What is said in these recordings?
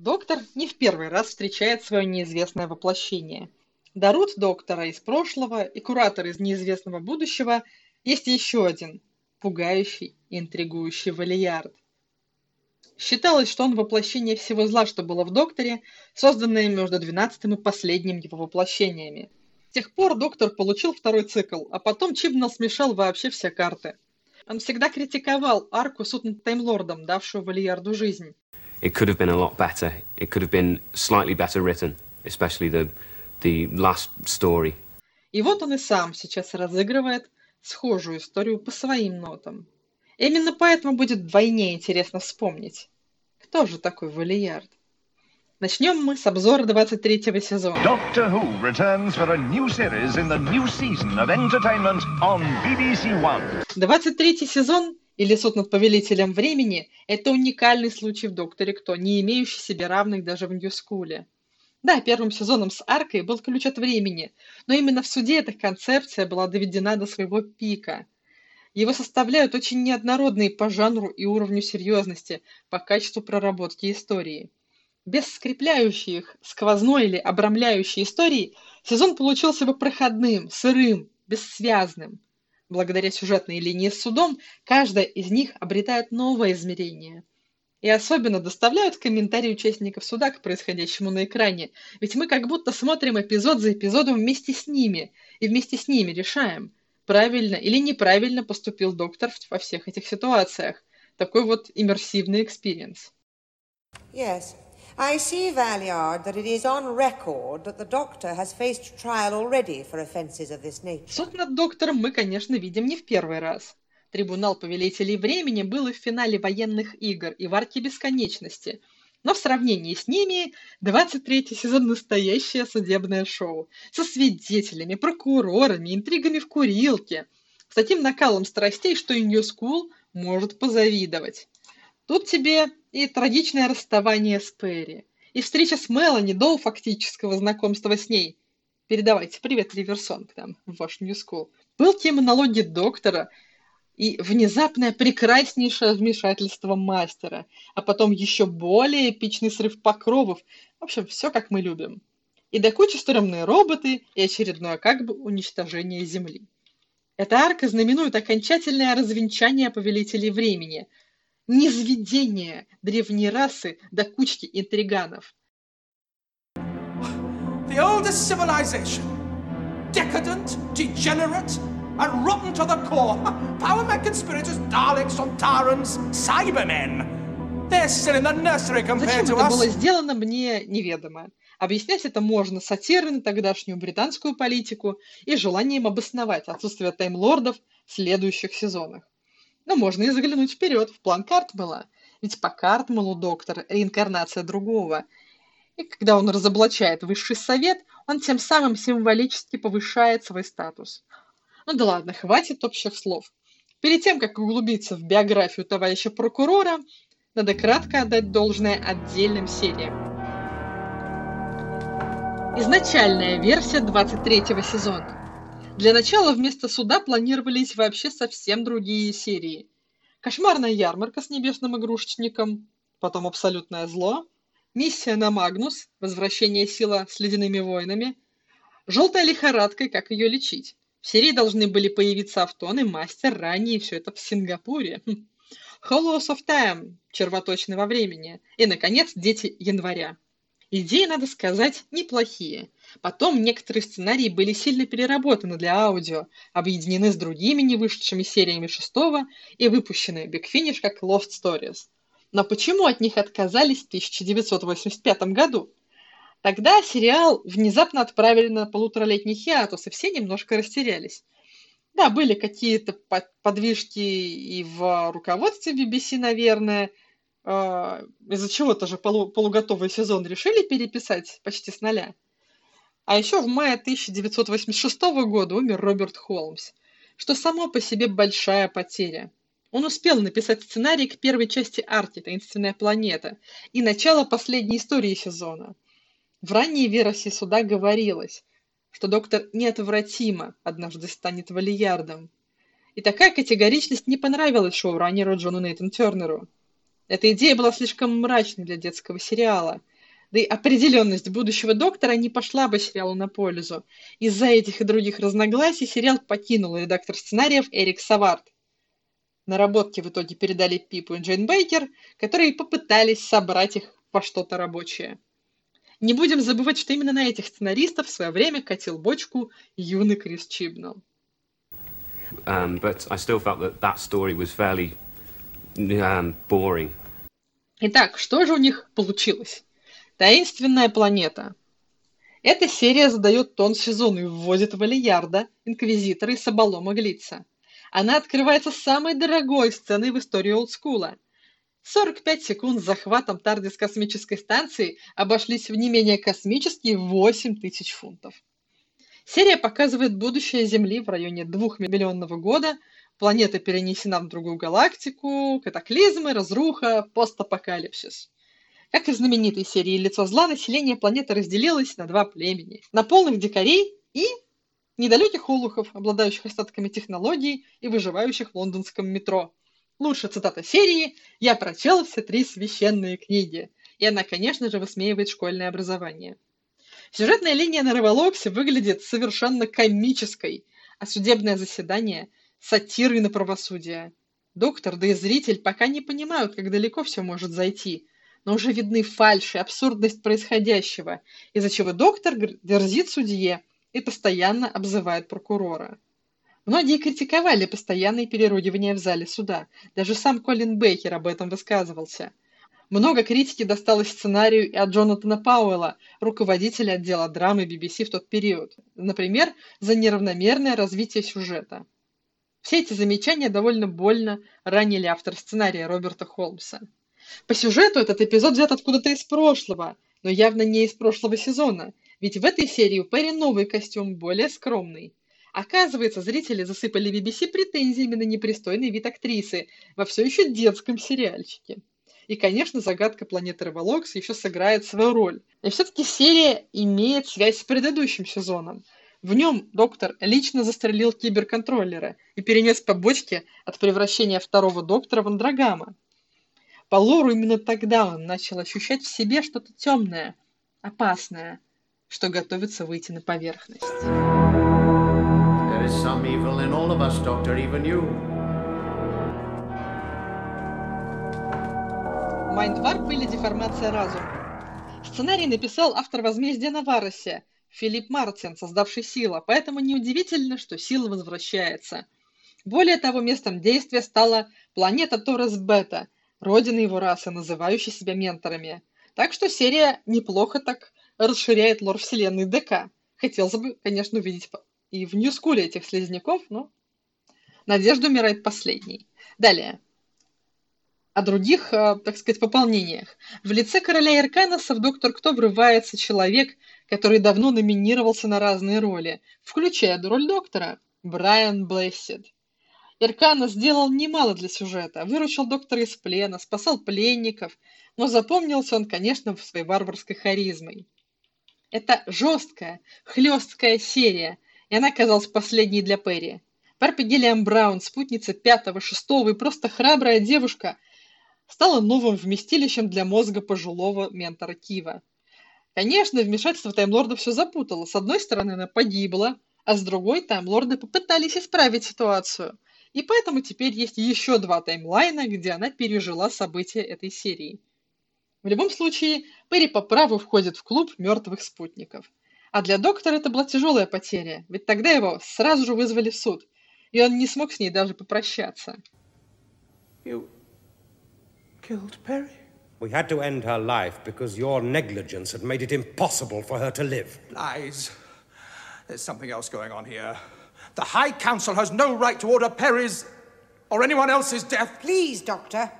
Доктор не в первый раз встречает свое неизвестное воплощение. До Рут доктора из прошлого и куратор из неизвестного будущего есть еще один, пугающий и интригующий Валиярд. Считалось, что он воплощение всего зла, что было в Докторе, созданное между двенадцатым и последним его воплощениями. С тех пор Доктор получил второй цикл, а потом Чибнал смешал вообще все карты. Он всегда критиковал арку суд над Таймлордом, давшую Валиярду жизнь, it could have been a lot better. It could have been slightly better written, especially the, the last story. И вот он и сам сейчас разыгрывает схожую историю по своим нотам. Именно поэтому будет вдвойне интересно вспомнить, кто же такой Валиярд. Начнем мы с обзора 23 сезона. Doctor Who returns for a new series in the new season of entertainment on BBC One. 23 сезон или суд над повелителем времени – это уникальный случай в «Докторе Кто», не имеющий себе равных даже в Ньюскуле. Да, первым сезоном с аркой был ключ от времени, но именно в суде эта концепция была доведена до своего пика. Его составляют очень неоднородные по жанру и уровню серьезности, по качеству проработки истории. Без скрепляющей их, сквозной или обрамляющей истории, сезон получился бы проходным, сырым, бессвязным – Благодаря сюжетной линии с судом, каждая из них обретает новое измерение. И особенно доставляют комментарии участников суда к происходящему на экране, ведь мы как будто смотрим эпизод за эпизодом вместе с ними, и вместе с ними решаем, правильно или неправильно поступил доктор во всех этих ситуациях. Такой вот иммерсивный experience. Yes. I see, Valeyard, that it is on record that the Doctor has faced trial already for offences of this nature. Суд над доктором мы, конечно, видим не в первый раз. Трибунал Повелителей Времени был и в финале военных игр, и в Арке Бесконечности. Но в сравнении с ними 23-й сезон настоящее судебное шоу. Со свидетелями, прокурорами, интригами в курилке. С таким накалом страстей, что и New School может позавидовать. Тут тебе и трагичное расставание с Перри, и встреча с Мелани до фактического знакомства с ней. Передавайте привет Риверсонг там, в ваш New School. Был те монологи доктора и внезапное прекраснейшее вмешательство мастера, а потом еще более эпичный срыв покровов. В общем, все как мы любим. И до кучи стрёмные роботы, и очередное как бы уничтожение Земли. Эта арка знаменует окончательное развенчание повелителей времени – низведение древней расы до кучки интриганов. The oldest civilization, decadent, degenerate, and rotten to the core. Power Mech conspirators, Daleks, Sontarans, Cybermen. They're still in the nursery compared Зачем to это было us. сделано, мне неведомо. Объяснять это можно сатирой на тогдашнюю британскую политику и желанием обосновать отсутствие таймлордов в следующих сезонах. Но можно и заглянуть вперед, в план Картмела. Ведь по Картмелу доктор – реинкарнация другого. И когда он разоблачает высший совет, он тем самым символически повышает свой статус. Ну да ладно, хватит общих слов. Перед тем, как углубиться в биографию товарища прокурора, надо кратко отдать должное отдельным сериям. Изначальная версия 23 сезона. Для начала вместо суда планировались вообще совсем другие серии. Кошмарная ярмарка с небесным игрушечником, потом абсолютное зло, миссия на Магнус, возвращение сила с ледяными воинами, желтая лихорадка и как ее лечить. В серии должны были появиться Автон Мастер ранее, все это в Сингапуре. Hollows of Time, червоточный во времени. И, наконец, Дети января. Идеи, надо сказать, неплохие. Потом некоторые сценарии были сильно переработаны для аудио, объединены с другими не вышедшими сериями шестого и выпущены Big Finish как Lost Stories. Но почему от них отказались в 1985 году? Тогда сериал внезапно отправили на полуторалетний хиатус, и все немножко растерялись. Да, были какие-то подвижки и в руководстве BBC, наверное, из-за чего тоже полуготовый сезон решили переписать почти с нуля. А еще в мае 1986 года умер Роберт Холмс, что само по себе большая потеря. Он успел написать сценарий к первой части «Арти. Таинственная планета» и начало последней истории сезона. В ранней версии суда говорилось, что доктор неотвратимо однажды станет валиярдом. И такая категоричность не понравилась шоураннеру Джону Нейтан Тернеру. Эта идея была слишком мрачной для детского сериала. Да и определенность будущего доктора не пошла бы сериалу на пользу. Из-за этих и других разногласий сериал покинул редактор сценариев Эрик Савард. Наработки в итоге передали Пипу и Джейн Бейкер, которые попытались собрать их во что-то рабочее. Не будем забывать, что именно на этих сценаристов в свое время катил бочку юный Крис Чибнелл. Um, but I still felt that that story was fairly um, boring. Итак, что же у них получилось? Таинственная планета. Эта серия задает тон сезону и вводит Валиярда, Инквизитора и Сабалома Глица. Она открывается самой дорогой сценой в истории олдскула. 45 секунд с захватом Тардис космической станции обошлись в не менее космические 8 тысяч фунтов. Серия показывает будущее Земли в районе 2 миллионного года. Планета перенесена в другую галактику, катаклизмы, разруха, постапокалипсис. Как и в знаменитой серии «Лицо зла», население планеты разделилось на два племени. На полных дикарей и недалеких олухов, обладающих остатками технологий и выживающих в лондонском метро. Лучшая цитата серии «Я прочел все три священные книги». И она, конечно же, высмеивает школьное образование. Сюжетная линия на Револоксе выглядит совершенно комической, а судебное заседание – сатирой на правосудие. Доктор, да и зритель пока не понимают, как далеко все может зайти, но уже видны фальшь и абсурдность происходящего, из-за чего доктор дерзит судье – и постоянно обзывает прокурора. Многие критиковали постоянные переругивания в зале суда. Даже сам Колин Бейкер об этом высказывался. Много критики досталось сценарию и от Джонатана Пауэлла, руководителя отдела драмы BBC в тот период, например, за неравномерное развитие сюжета. Все эти замечания довольно больно ранили автор сценария Роберта Холмса. По сюжету этот эпизод взят откуда-то из прошлого, но явно не из прошлого сезона, ведь в этой серии у Перри новый костюм, более скромный. Оказывается, зрители засыпали BBC претензиями на непристойный вид актрисы во все еще детском сериальчике. И, конечно, загадка планеты Револокс еще сыграет свою роль. И все-таки серия имеет связь с предыдущим сезоном. В нем доктор лично застрелил киберконтроллера и перенес побочки от превращения второго доктора в Андрогума. По лору именно тогда он начал ощущать в себе что-то темное, опасное – что готовится выйти на поверхность. There is some evil in all of us, Doctor, even you. Mindwarp или деформация разума. Сценарий написал автор «Возмездия на Варосе» Филипп Мартин, создавший Сила, поэтому неудивительно, что Сила возвращается. Более того, местом действия стала планета Торрес Бета, родина его расы, называющей себя менторами. Так что серия неплохо так расширяет лор вселенной ДК. Хотелось бы, конечно, увидеть и в Ньюскуле этих слизняков, но надежда умирает последней. Далее. О других, э, так сказать, пополнениях. В лице короля Ирканаса в «Доктор Кто» врывается человек, который давно номинировался на разные роли, включая роль доктора, Брайан Блессид. Иркана сделал немало для сюжета, выручил доктора из плена, спасал пленников, но запомнился он, конечно, своей варварской харизмой. Это жесткая, хлесткая серия, и она казалась последней для Перри. Парпи Гиллиам Браун, спутница пятого, шестого и просто храбрая девушка, стала новым вместилищем для мозга пожилого ментора Кива. Конечно, вмешательство Таймлорда все запутало. С одной стороны, она погибла, а с другой Таймлорды попытались исправить ситуацию. И поэтому теперь есть еще два таймлайна, где она пережила события этой серии. В любом случае, Перри по праву входит в клуб мертвых спутников. А для доктора это была тяжелая потеря, ведь тогда его сразу же вызвали в суд, и он не смог с ней даже попрощаться. You killed Perry? We had to end her life because your negligence had made it impossible for her to live. Lies. There's something else going on here. The High Council has no right to order Perry's or anyone else's death. Please, Doctor.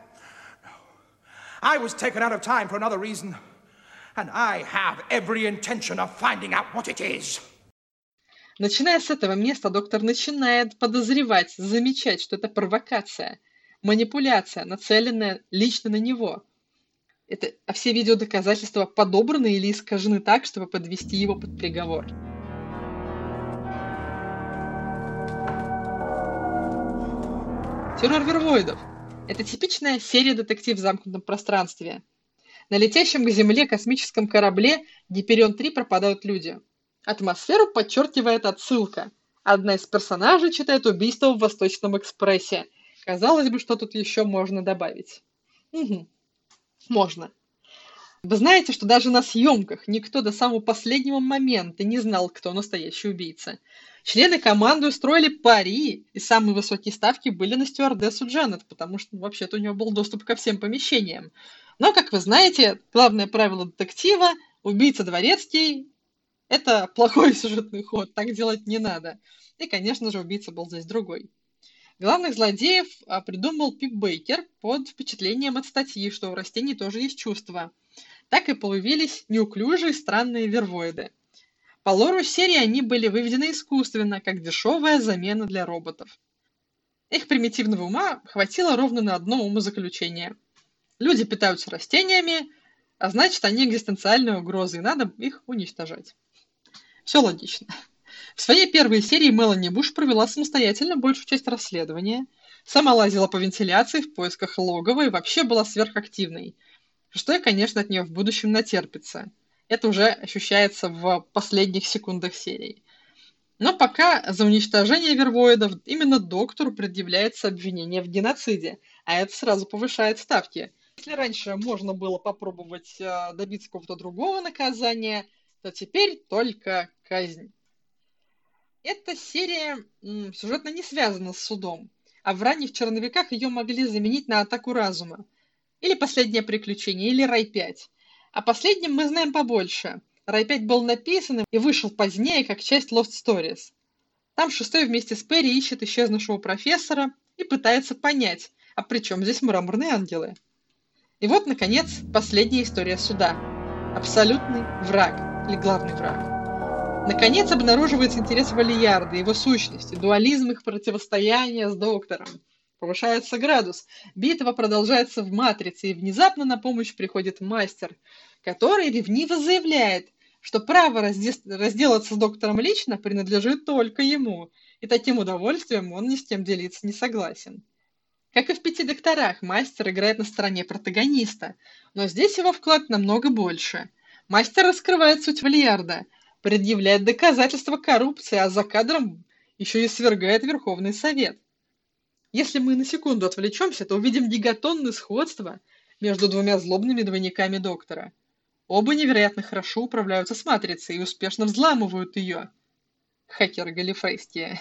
I was taken out of time for another reason, and I have every intention of finding out what it is. Начиная с этого места, доктор начинает подозревать, замечать, что это провокация, манипуляция, нацеленная лично на него. – Это, а все видеодоказательства подобраны или искажены так, чтобы подвести его под приговор. Террор вервоидов. Это типичная серия детектив в замкнутом пространстве. На летящем к Земле космическом корабле Гиперион-3 пропадают люди. Атмосферу подчеркивает отсылка. Одна из персонажей читает убийство в Восточном экспрессе. Казалось бы, что тут еще можно добавить. Угу. Можно. Вы знаете, что даже на съемках никто до самого последнего момента не знал, кто настоящий убийца. Члены команды устроили пари, и самые высокие ставки были на стюардессу Джанет, потому что ну, вообще-то у него был доступ ко всем помещениям. Но, как вы знаете, главное правило детектива – убийца дворецкий – это плохой сюжетный ход, так делать не надо. И, конечно же, убийца был здесь другой. Главных злодеев а, придумал Пип Бейкер под впечатлением от статьи, что у растений тоже есть чувства – так и появились неуклюжие странные вервоиды. По лору серии они были выведены искусственно, как дешевая замена для роботов. Их примитивного ума хватило ровно на одно умозаключение. Люди питаются растениями, а значит, они экзистенциальная угроза, и надо их уничтожать. Все логично. В своей первой серии Мелани Буш провела самостоятельно большую часть расследования, сама лазила по вентиляции в поисках логова и вообще была сверхактивной – что и, конечно, от нее в будущем натерпится. Это уже ощущается в последних секундах серии. Но пока за уничтожение вервоидов именно доктору предъявляется обвинение в геноциде, а это сразу повышает ставки. Если раньше можно было попробовать э, добиться какого-то другого наказания, то теперь только казнь. Эта серия сюжетно не связана с судом, а в ранних черновиках ее могли заменить на атаку разума. Или «Последнее приключение», или «Рай-5». О последнем мы знаем побольше. «Рай-5» был написан и вышел позднее, как часть Lost Stories. Там шестой вместе с Перри ищет исчезнувшего профессора и пытается понять, а при чем здесь мраморные ангелы? И вот, наконец, последняя история суда. Абсолютный враг, или главный враг. Наконец обнаруживается интерес Валиярда, его сущности, дуализм их противостояния с доктором – Повышается градус. Битва продолжается в матрице, и внезапно на помощь приходит мастер, который ревниво заявляет, что право разде- разделаться с доктором лично принадлежит только ему, и таким удовольствием он ни с кем делиться не согласен. Как и в «Пяти докторах», мастер играет на стороне протагониста, но здесь его вклад намного больше. Мастер раскрывает суть Вальярда, предъявляет доказательства коррупции, а за кадром еще и свергает Верховный Совет – если мы на секунду отвлечемся, то увидим гигатонное сходство между двумя злобными двойниками доктора. Оба невероятно хорошо управляются с матрицей и успешно взламывают ее. Хакеры Галифрейские.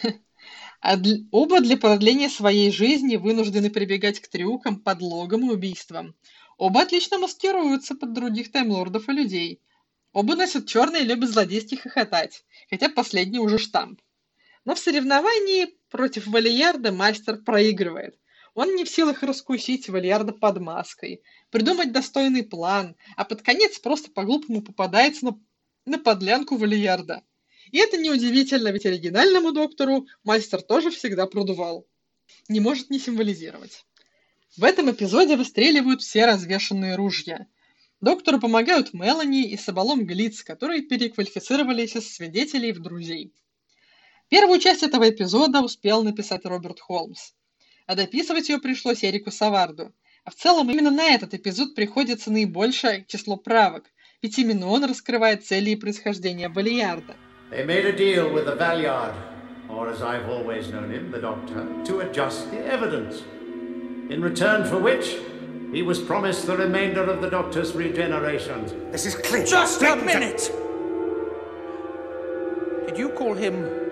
А для, оба для продления своей жизни вынуждены прибегать к трюкам, подлогам и убийствам. Оба отлично маскируются под других таймлордов и людей. Оба носят черные и любят злодейски хохотать, хотя последний уже штамп. Но в соревновании против Валиярда мастер проигрывает. Он не в силах раскусить Валиярда под маской, придумать достойный план, а под конец просто по-глупому попадается на, на подлянку Валиярда. И это неудивительно, ведь оригинальному доктору мастер тоже всегда продувал. Не может не символизировать. В этом эпизоде выстреливают все развешанные ружья. Доктору помогают Мелани и Сабалом Глиц, которые переквалифицировались из свидетелей в друзей. Первую часть этого эпизода успел написать Роберт Холмс, а дописывать ее пришлось Эрику Саварду. А в целом именно на этот эпизод приходится наибольшее число правок, ведь именно он раскрывает цели и происхождение Балиярда. They made a deal with the Valiard, or as I've always known him, the Doctor, to adjust the evidence. In return for which, he was promised the remainder of the Doctor's regeneration. This is clear. Just a minute! Did you call him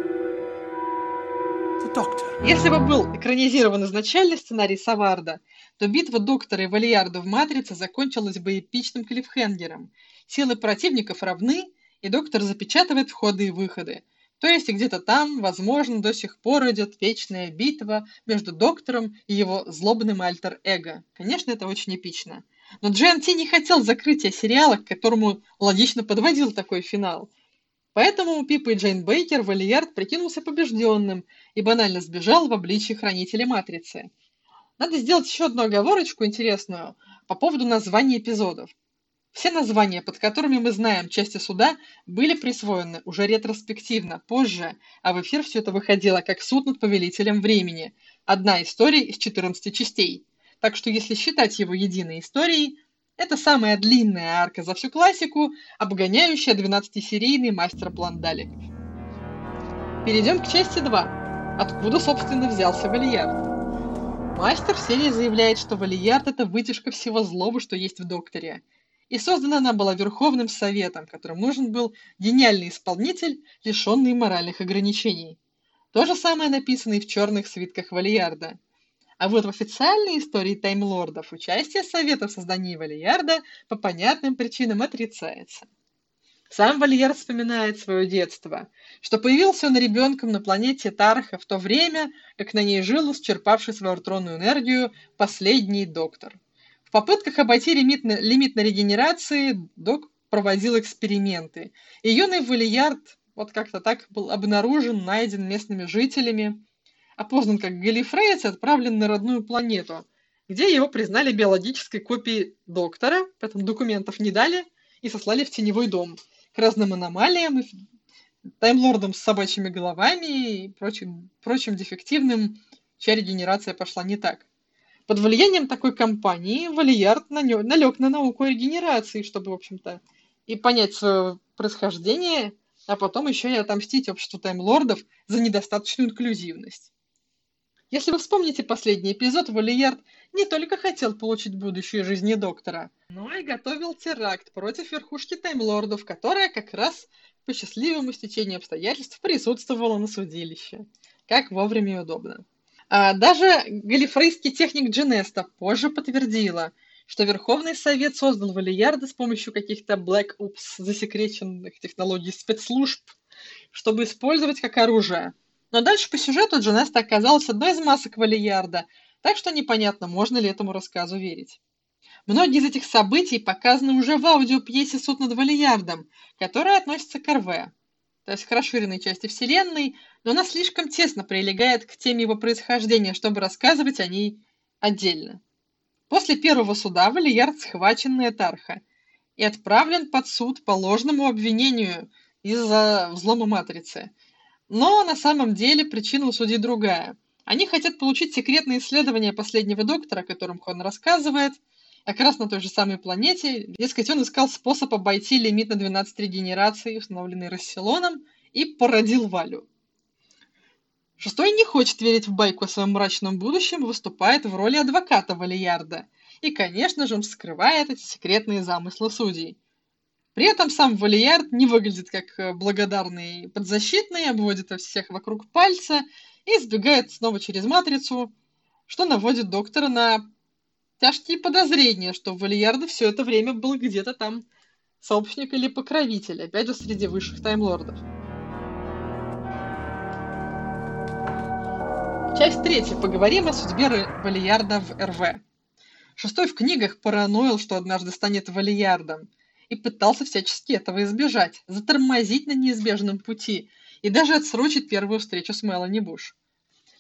если бы был экранизирован изначальный сценарий Саварда, то битва Доктора и Вальярда в «Матрице» закончилась бы эпичным клиффхенгером. Силы противников равны, и Доктор запечатывает входы и выходы. То есть где-то там, возможно, до сих пор идет вечная битва между Доктором и его злобным альтер-эго. Конечно, это очень эпично. Но GNT не хотел закрытия сериала, к которому логично подводил такой финал – Поэтому Пипа и Джейн Бейкер Валиярд прикинулся побежденным и банально сбежал в обличии хранителя Матрицы. Надо сделать еще одну оговорочку интересную по поводу названий эпизодов. Все названия, под которыми мы знаем части суда, были присвоены уже ретроспективно, позже, а в эфир все это выходило как суд над повелителем времени. Одна история из 14 частей. так что если считать его единой историей, это самая длинная арка за всю классику, обгоняющая 12-серийный мастер-план Далеков. Перейдем к части 2. Откуда, собственно, взялся Валиярд? Мастер в серии заявляет, что Валиярд – это вытяжка всего злого, что есть в Докторе. И создана она была Верховным Советом, которым нужен был гениальный исполнитель, лишенный моральных ограничений. То же самое написано и в черных свитках Валиярда. А вот в официальной истории Таймлордов участие Совета в создании Валиярда по понятным причинам отрицается. Сам Вальер вспоминает свое детство, что появился он ребенком на планете Тарха в то время, как на ней жил, исчерпавший свою тронную энергию, последний доктор. Попытках обойти лимит лимит на регенерации док проводил эксперименты, и юный Валиярд вот как-то так был обнаружен, найден местными жителями, опознан как Галифрейц и отправлен на родную планету, где его признали биологической копией доктора, поэтому документов не дали и сослали в теневой дом к разным аномалиям, и таймлордам с собачьими головами и прочим, прочим дефективным, чья регенерация пошла не так. Под влиянием такой компании Валиярд налег на науку регенерации, чтобы, в общем-то, и понять свое происхождение, а потом еще и отомстить обществу таймлордов за недостаточную инклюзивность. Если вы вспомните последний эпизод, Валиярд не только хотел получить будущее жизни доктора, но и готовил теракт против верхушки таймлордов, которая как раз по счастливому стечению обстоятельств присутствовала на судилище. Как вовремя и удобно. А даже галифрейский техник Дженеста позже подтвердила, что Верховный Совет создал Валиярда с помощью каких-то Black Ops засекреченных технологий спецслужб, чтобы использовать как оружие – но дальше по сюжету Джанеста оказалась одной из масок Валиярда, так что непонятно, можно ли этому рассказу верить. Многие из этих событий показаны уже в аудиопьесе «Суд над Валиярдом», которая относится к РВ, то есть к расширенной части Вселенной, но она слишком тесно прилегает к теме его происхождения, чтобы рассказывать о ней отдельно. После первого суда Валиярд схвачен на и отправлен под суд по ложному обвинению из-за взлома Матрицы – но на самом деле причина у судей другая. Они хотят получить секретные исследования последнего доктора, о котором Хон рассказывает, как раз на той же самой планете. Дескать, он искал способ обойти лимит на 12 регенераций, установленный Расселоном, и породил Валю. Шестой не хочет верить в байку о своем мрачном будущем выступает в роли адвоката Валиярда. И, конечно же, он скрывает эти секретные замыслы судей. При этом сам Валиярд не выглядит как э, благодарный подзащитный, обводит всех вокруг пальца и сбегает снова через матрицу, что наводит доктора на тяжкие подозрения, что Валиярда все это время был где-то там сообщник или покровитель, опять же среди высших таймлордов. Часть третья. Поговорим о судьбе Валиярда в РВ. Шестой в книгах параноил, что однажды станет Валиярдом – и пытался всячески этого избежать, затормозить на неизбежном пути и даже отсрочить первую встречу с Мелани Буш.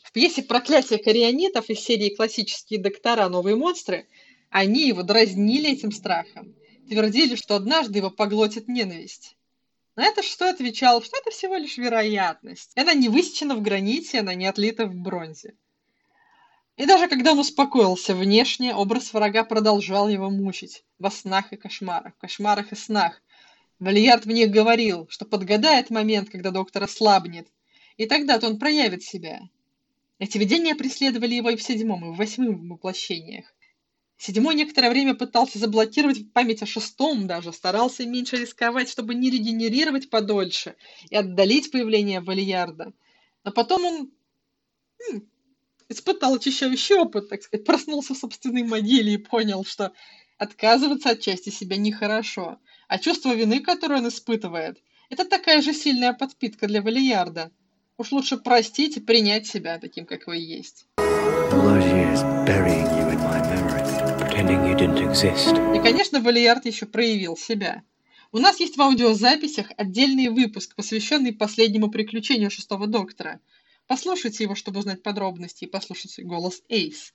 В пьесе «Проклятие корионитов» из серии «Классические доктора. Новые монстры» они его дразнили этим страхом, твердили, что однажды его поглотит ненависть. На это что отвечал, что это всего лишь вероятность. Она не высечена в граните, она не отлита в бронзе. И даже когда он успокоился внешне, образ врага продолжал его мучить во снах и кошмарах, в кошмарах и снах. Валиярд в них говорил, что подгадает момент, когда доктор ослабнет, и тогда-то он проявит себя. Эти видения преследовали его и в седьмом, и в восьмом воплощениях. Седьмой некоторое время пытался заблокировать память о шестом даже, старался меньше рисковать, чтобы не регенерировать подольше и отдалить появление Валиярда. Но потом он испытал очищающий опыт, так сказать, проснулся в собственной могиле и понял, что отказываться от части себя нехорошо. А чувство вины, которое он испытывает, это такая же сильная подпитка для Валиярда. Уж лучше простить и принять себя таким, как вы есть. И, конечно, Валиярд еще проявил себя. У нас есть в аудиозаписях отдельный выпуск, посвященный последнему приключению шестого доктора – Послушайте его, чтобы узнать подробности, и послушайте голос Эйс.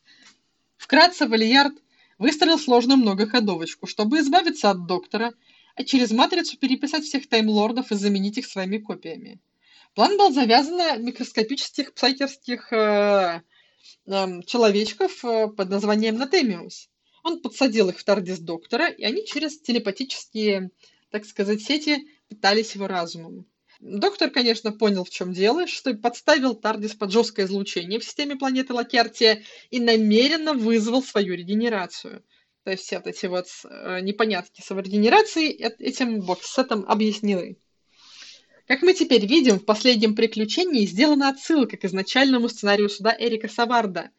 Вкратце, Валиярд выстроил сложную многоходовочку, чтобы избавиться от доктора, а через матрицу переписать всех таймлордов и заменить их своими копиями. План был завязан на микроскопических псайкерских э, эм, человечков э, под названием Натемиус. Он подсадил их в Тардис доктора, и они через телепатические, так сказать, сети питались его разумом. Доктор, конечно, понял, в чем дело, что подставил Тардис под жесткое излучение в системе планеты Лакертия и намеренно вызвал свою регенерацию. То есть все вот эти вот э, непонятки с регенерацией этим бокс-сетом объяснены. Как мы теперь видим, в последнем приключении сделана отсылка к изначальному сценарию суда Эрика Саварда,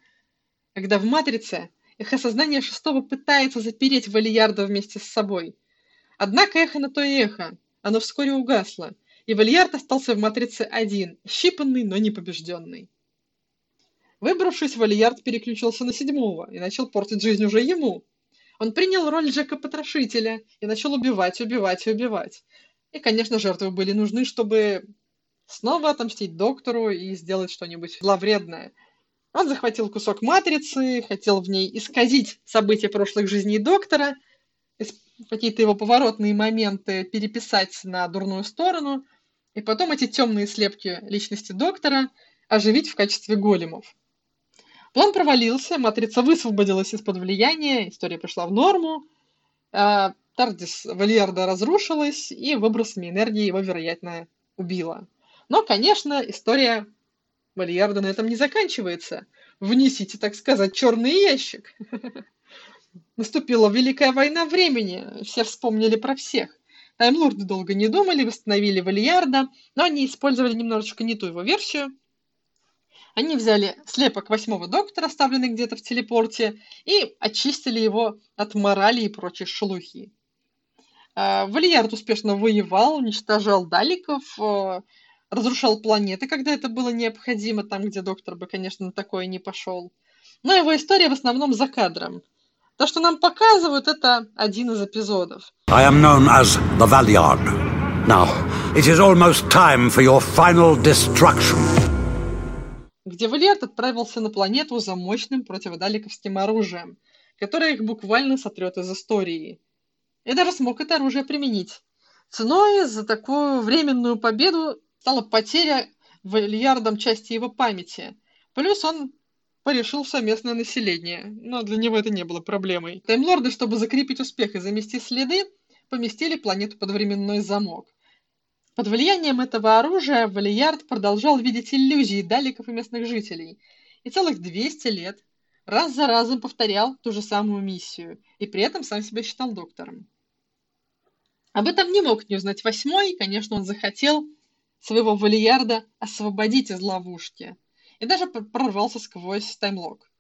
когда в «Матрице» эхо сознания шестого пытается запереть Валиярда вместе с собой. Однако эхо на то и эхо, оно вскоре угасло, и Вальярд остался в «Матрице» один, щипанный, но не побежденный. Выбравшись, Вальярд переключился на седьмого и начал портить жизнь уже ему. Он принял роль Джека-потрошителя и начал убивать, убивать и убивать. И, конечно, жертвы были нужны, чтобы снова отомстить доктору и сделать что-нибудь зловредное. Он захватил кусок матрицы, хотел в ней исказить события прошлых жизней доктора, какие-то его поворотные моменты переписать на дурную сторону, и потом эти темные слепки личности доктора оживить в качестве големов. План провалился, матрица высвободилась из-под влияния, история пришла в норму, а Тардис Вальярда разрушилась, и выбросами энергии его, вероятно, убила. Но, конечно, история Вальярда на этом не заканчивается. Внесите, так сказать, черный ящик. Наступила Великая война времени, все вспомнили про всех. Таймлорды долго не думали, восстановили Вальярда, но они использовали немножечко не ту его версию, они взяли слепок восьмого доктора, оставленный где-то в телепорте, и очистили его от морали и прочей шелухи. А, Вальярд успешно воевал, уничтожал даликов, а, разрушал планеты, когда это было необходимо, там, где доктор бы, конечно, на такое не пошел. Но его история в основном за кадром. То, что нам показывают, это один из эпизодов. I am known as the Valiard. Now, it is almost time for your final destruction где Валиард отправился на планету за мощным противодаликовским оружием, которое их буквально сотрет из истории. И даже смог это оружие применить. Ценой за такую временную победу стала потеря Вальярдом части его памяти. Плюс он порешил совместное население, но для него это не было проблемой. Таймлорды, чтобы закрепить успех и замести следы, поместили планету под временной замок – под влиянием этого оружия Валиярд продолжал видеть иллюзии даликов и местных жителей, и целых 200 лет раз за разом повторял ту же самую миссию, и при этом сам себя считал доктором. Об этом не мог не узнать восьмой, и, конечно, он захотел своего Валиярда освободить из ловушки, и даже прорвался сквозь таймлок.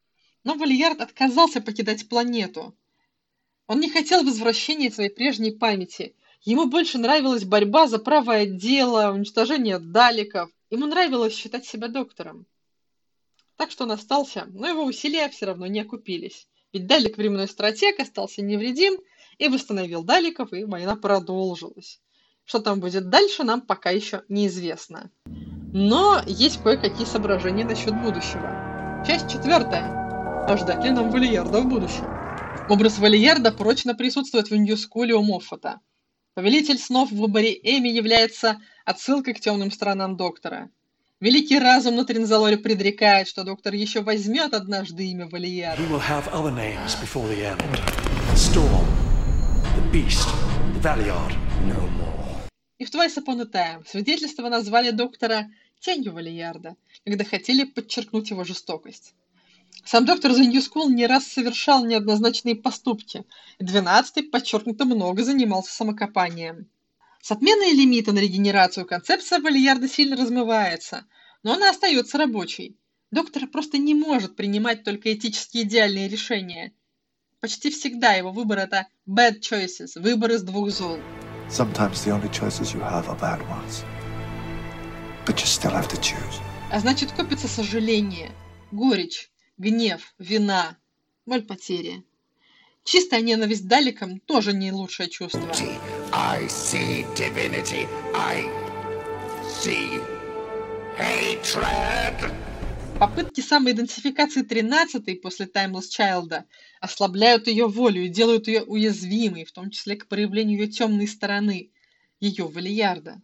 Но Валиярд отказался покидать планету. Он не хотел возвращения своей прежней памяти Ему больше нравилась борьба за правое дело, уничтожение даликов. Ему нравилось считать себя доктором. Так что он остался, но его усилия все равно не окупились. Ведь Далик временной стратег остался невредим и восстановил Даликов, и война продолжилась. Что там будет дальше, нам пока еще неизвестно. Но есть кое-какие соображения насчет будущего. Часть четвертая. А ждать ли нам Валиярда в будущем? Образ Валиярда прочно присутствует в Ньюскуле у Моффата. Повелитель снов в выборе Эми является отсылкой к темным сторонам доктора. Великий разум на Тринзалоре предрекает, что доктор еще возьмет однажды имя Валияра. И в Twice Upon a Time свидетельство назвали доктора тенью Валиярда, когда хотели подчеркнуть его жестокость. Сам доктор The New School не раз совершал неоднозначные поступки, двенадцатый подчеркнуто много занимался самокопанием. С отменой лимита на регенерацию концепция Вальярда сильно размывается, но она остается рабочей. Доктор просто не может принимать только этически идеальные решения. Почти всегда его выбор это bad choices, выбор из двух зол. Sometimes the only choices you have are bad ones. But you still have to choose. А значит, копится сожаление, горечь, гнев, вина, боль потери. Чистая ненависть Даликам тоже не лучшее чувство. I see divinity. I see hatred. Попытки самоидентификации 13 после Timeless Child'а ослабляют ее волю и делают ее уязвимой, в том числе к проявлению ее темной стороны, ее Валиярда.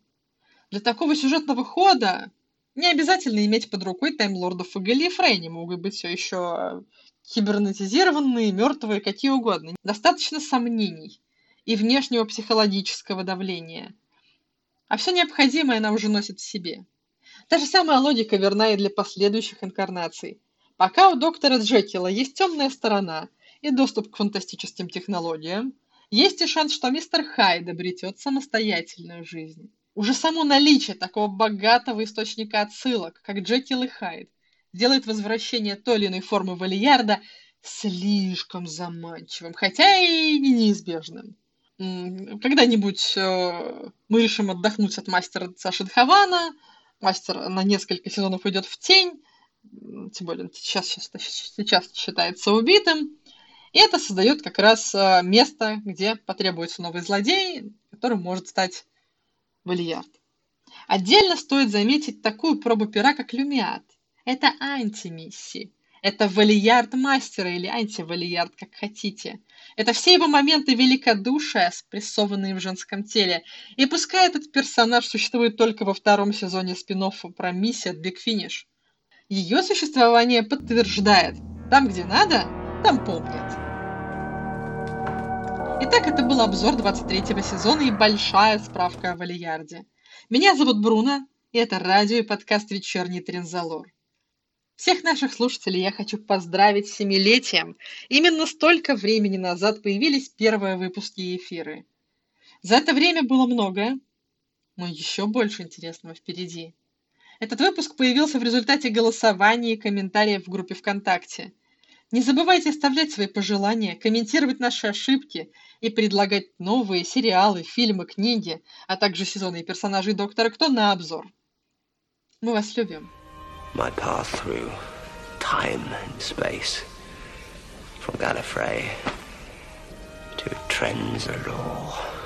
Для такого сюжетного хода Не обязательно иметь под рукой таймлордов и Галифрей, они могут быть все еще кибернетизированные, мертвые, какие угодно. Достаточно сомнений и внешнего психологического давления. А все необходимое она уже носит в себе. Та же самая логика верна и для последующих инкарнаций. Пока у доктора Джекила есть темная сторона и доступ к фантастическим технологиям, есть и шанс, что мистер Хайд обретет самостоятельную жизнь. Уже само наличие такого богатого источника отсылок, как Джекил и Хайд, делает возвращение той или иной формы Валиярда слишком заманчивым, хотя и неизбежным. Когда-нибудь э, мы решим отдохнуть от мастера Сашидхавана, мастер на несколько сезонов уйдет в тень, тем более сейчас, сейчас, сейчас считается убитым, и это создает как раз э, место, где потребуется новый злодей, которым может стать Валиярд. Отдельно стоит заметить такую пробу пера, как Люмиат. Это антимиссии. Это валиярд мастера или антивалиярд, как хотите. Это все его моменты великодушия, спрессованные в женском теле. И пускай этот персонаж существует только во втором сезоне спин про от Big Finish. Ее существование подтверждает. Там, где надо, там помнят. Итак, это был обзор 23 сезона и большая справка о Валиярде. Меня зовут Бруно, и это радио и подкаст «Вечерний Трензалор». Всех наших слушателей я хочу поздравить с семилетием. Именно столько времени назад появились первые выпуски и эфиры. За это время было многое, но еще больше интересного впереди. Этот выпуск появился в результате голосования и комментариев в группе ВКонтакте. Не забывайте оставлять свои пожелания, комментировать наши ошибки и предлагать новые сериалы, фильмы, книги, а также сезоны и персонажей Доктора Кто на обзор. Мы вас любим. My path through time and space, from Gallifrey to Trenzalore.